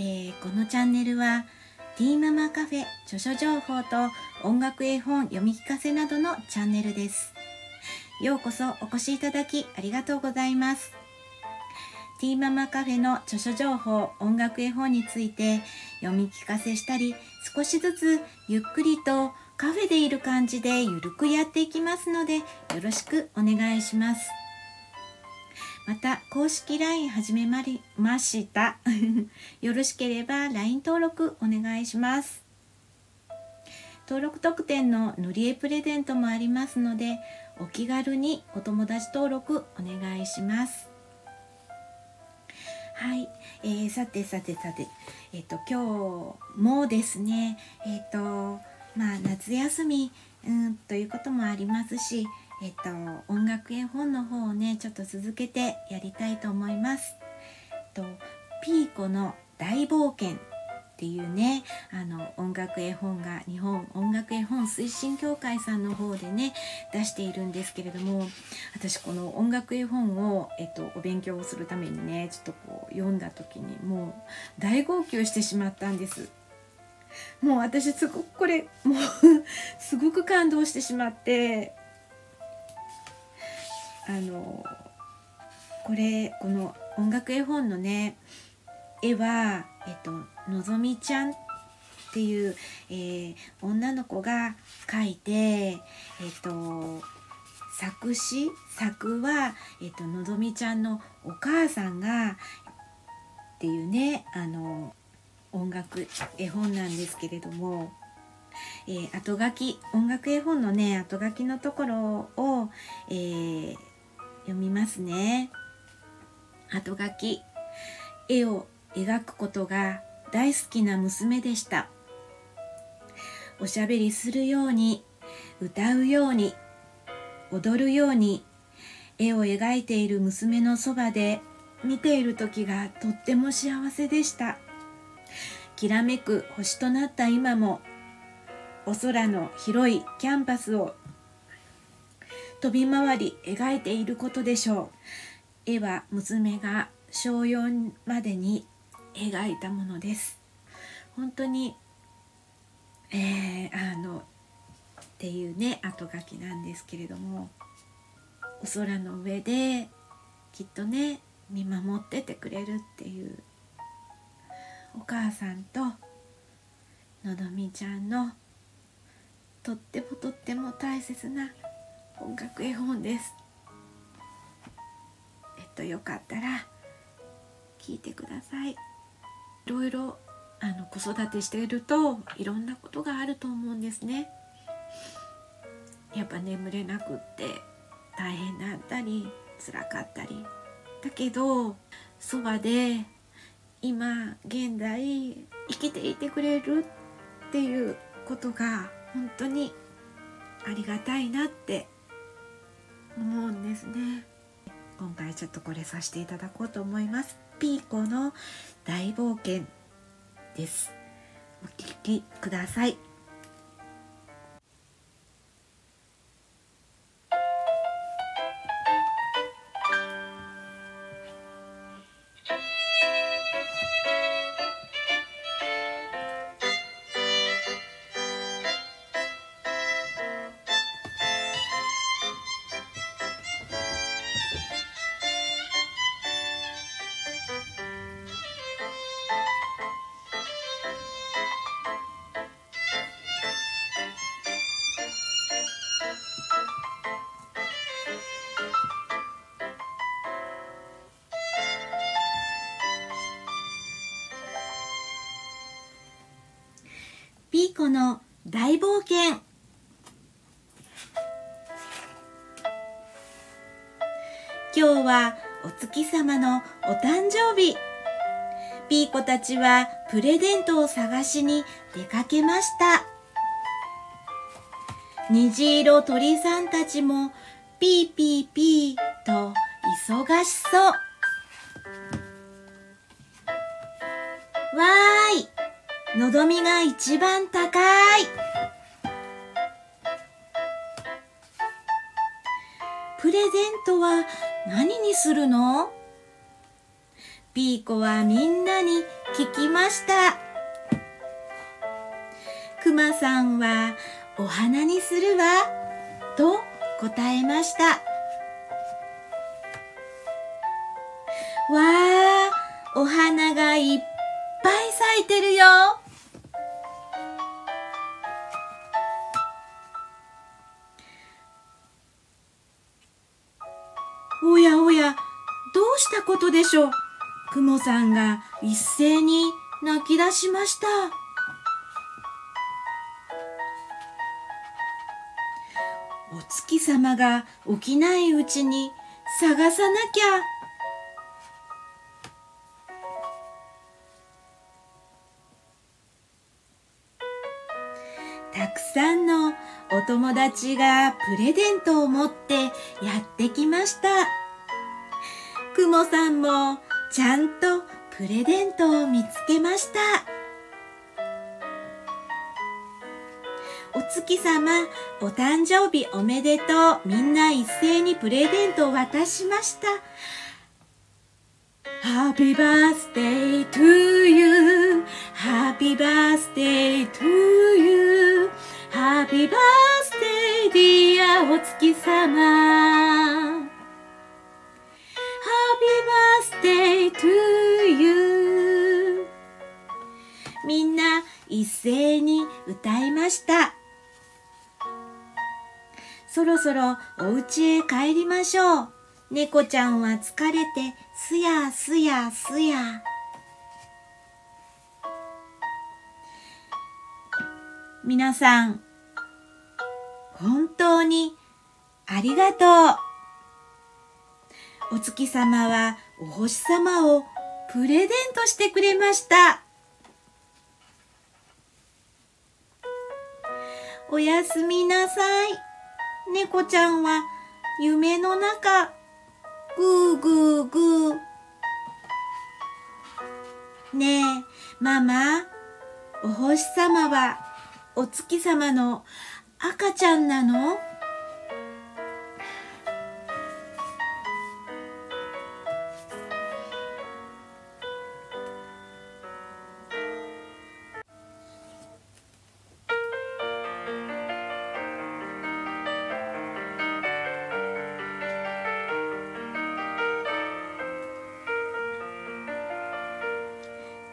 えー、このチャンネルはティーママカフェ著書情報と音楽絵本読み聞かせなどのチャンネルです。ようこそお越しいただきありがとうございます。ティーママカフェの著書情報音楽絵本について読み聞かせしたり少しずつゆっくりとカフェでいる感じでゆるくやっていきますのでよろしくお願いします。また公式 LINE 始めました。よろしければ LINE 登録お願いします。登録特典の塗り絵プレゼントもありますのでお気軽にお友達登録お願いします。はい、えー、さてさてさて。えっ、ー、と今日もですねえっ、ー、とまあ夏休みうんということもありますしえっと、音楽絵本の方をねちょっと続けてやりたいと思います。とピーコの大冒険っていうねあの音楽絵本が日本音楽絵本推進協会さんの方でね出しているんですけれども私この音楽絵本を、えっと、お勉強をするためにねちょっとこう読んだ時にもう大号泣してしまったんです。もう私すごくこれもうすごく感動してしまってあのこれこの音楽絵本のね絵は、えっと、のぞみちゃんっていう、えー、女の子が描いて、えっと、作詞作は、えっと、のぞみちゃんのお母さんがっていうねあの音楽絵本なんですけれども、えー、後書き音楽絵本のね後書きのところを、えー、読みますね。後書き。絵を描くことが大好きな娘でした。おしゃべりするように歌うように踊るように絵を描いている娘のそばで見ている時がとっても幸せでした。きらめく星となった今もお空の広いキャンパスを飛び回り描いていることでしょう。絵は娘が小4までに描いたものです。本当にえー、あのっていうね後書きなんですけれどもお空の上できっとね見守っててくれるっていうお母さんとのどみちゃんのとってもとっても大切な音楽絵本です。えっとよかったら聞いてください。いろいろあの子育てしているといろんなことがあると思うんですね。やっぱ眠れなくって大変だったり辛かったり。だけどそばで今現在生きていてくれるっていうことが本当にありがたいなって思うんですね。今回ちょっとこれさせていただこうと思います。ピーコの大冒険です。お聴きください。ピーコの大冒険。今日はお月様のお誕生日。ピーコたちはプレゼントを探しに出かけました。虹色鳥さんたちもピーピーピーと忙しそう。わーい。のどみが一番高い。プレゼントは何にするの？ピーコはみんなに聞きました。くまさんはお花にするわ。と答えました。わあお花がいっぱい。ぱい咲いてるよ。おやおやどうしたことでしょう？くもさんが一斉に泣き出しました。お月様が起きないうちに探さなきゃ。達がプレゼントを持ってやってきました。くもさんもちゃんとプレゼントを見つけました。お月様お誕生日おめでとう。みんな一斉にプレゼントを渡しました。Happy birthday to you. Happy birthday to you. Happy birthday お月様。Happy birthday to you みんな一斉に歌いました。そろそろお家へ帰りましょう。猫ちゃんは疲れてすやすやすや。皆さん本当にありがとう。お月様はお星様をプレゼントしてくれました。おやすみなさい。猫ちゃんは夢の中ぐーぐーぐー。ねえママお星様はお月様の赤ちゃんなの？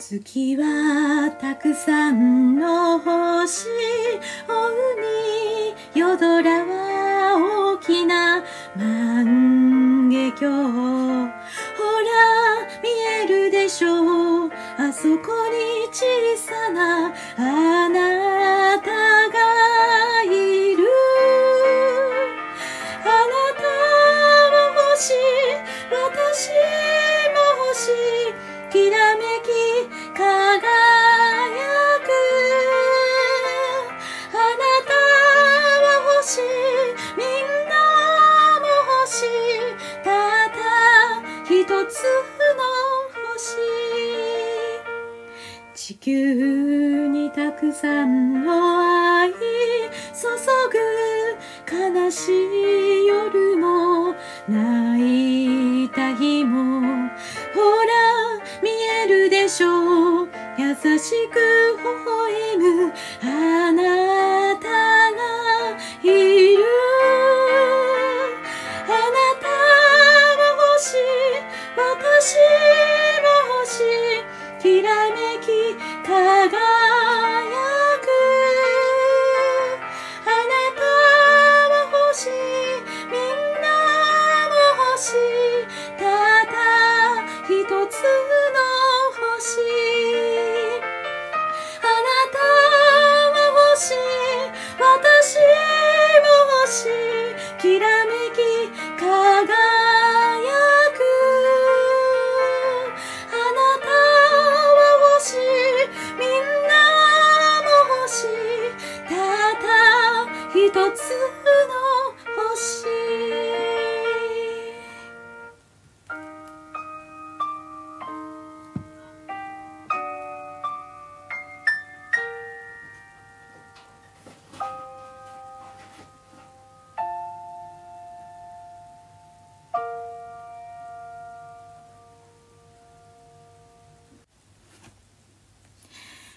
月はたくさんの星追 만개경 くさんの愛注ぐ悲しい夜も泣いた日もほら見えるでしょう。優しく微笑む一つの星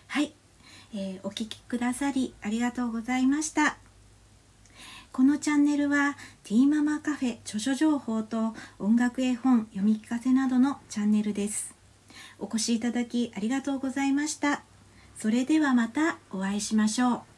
はい、え、お聴きくださりありがとうございました。このチャンネルはティーママカフェ著書情報と音楽絵本読み聞かせなどのチャンネルです。お越しいただきありがとうございました。それではまたお会いしましょう。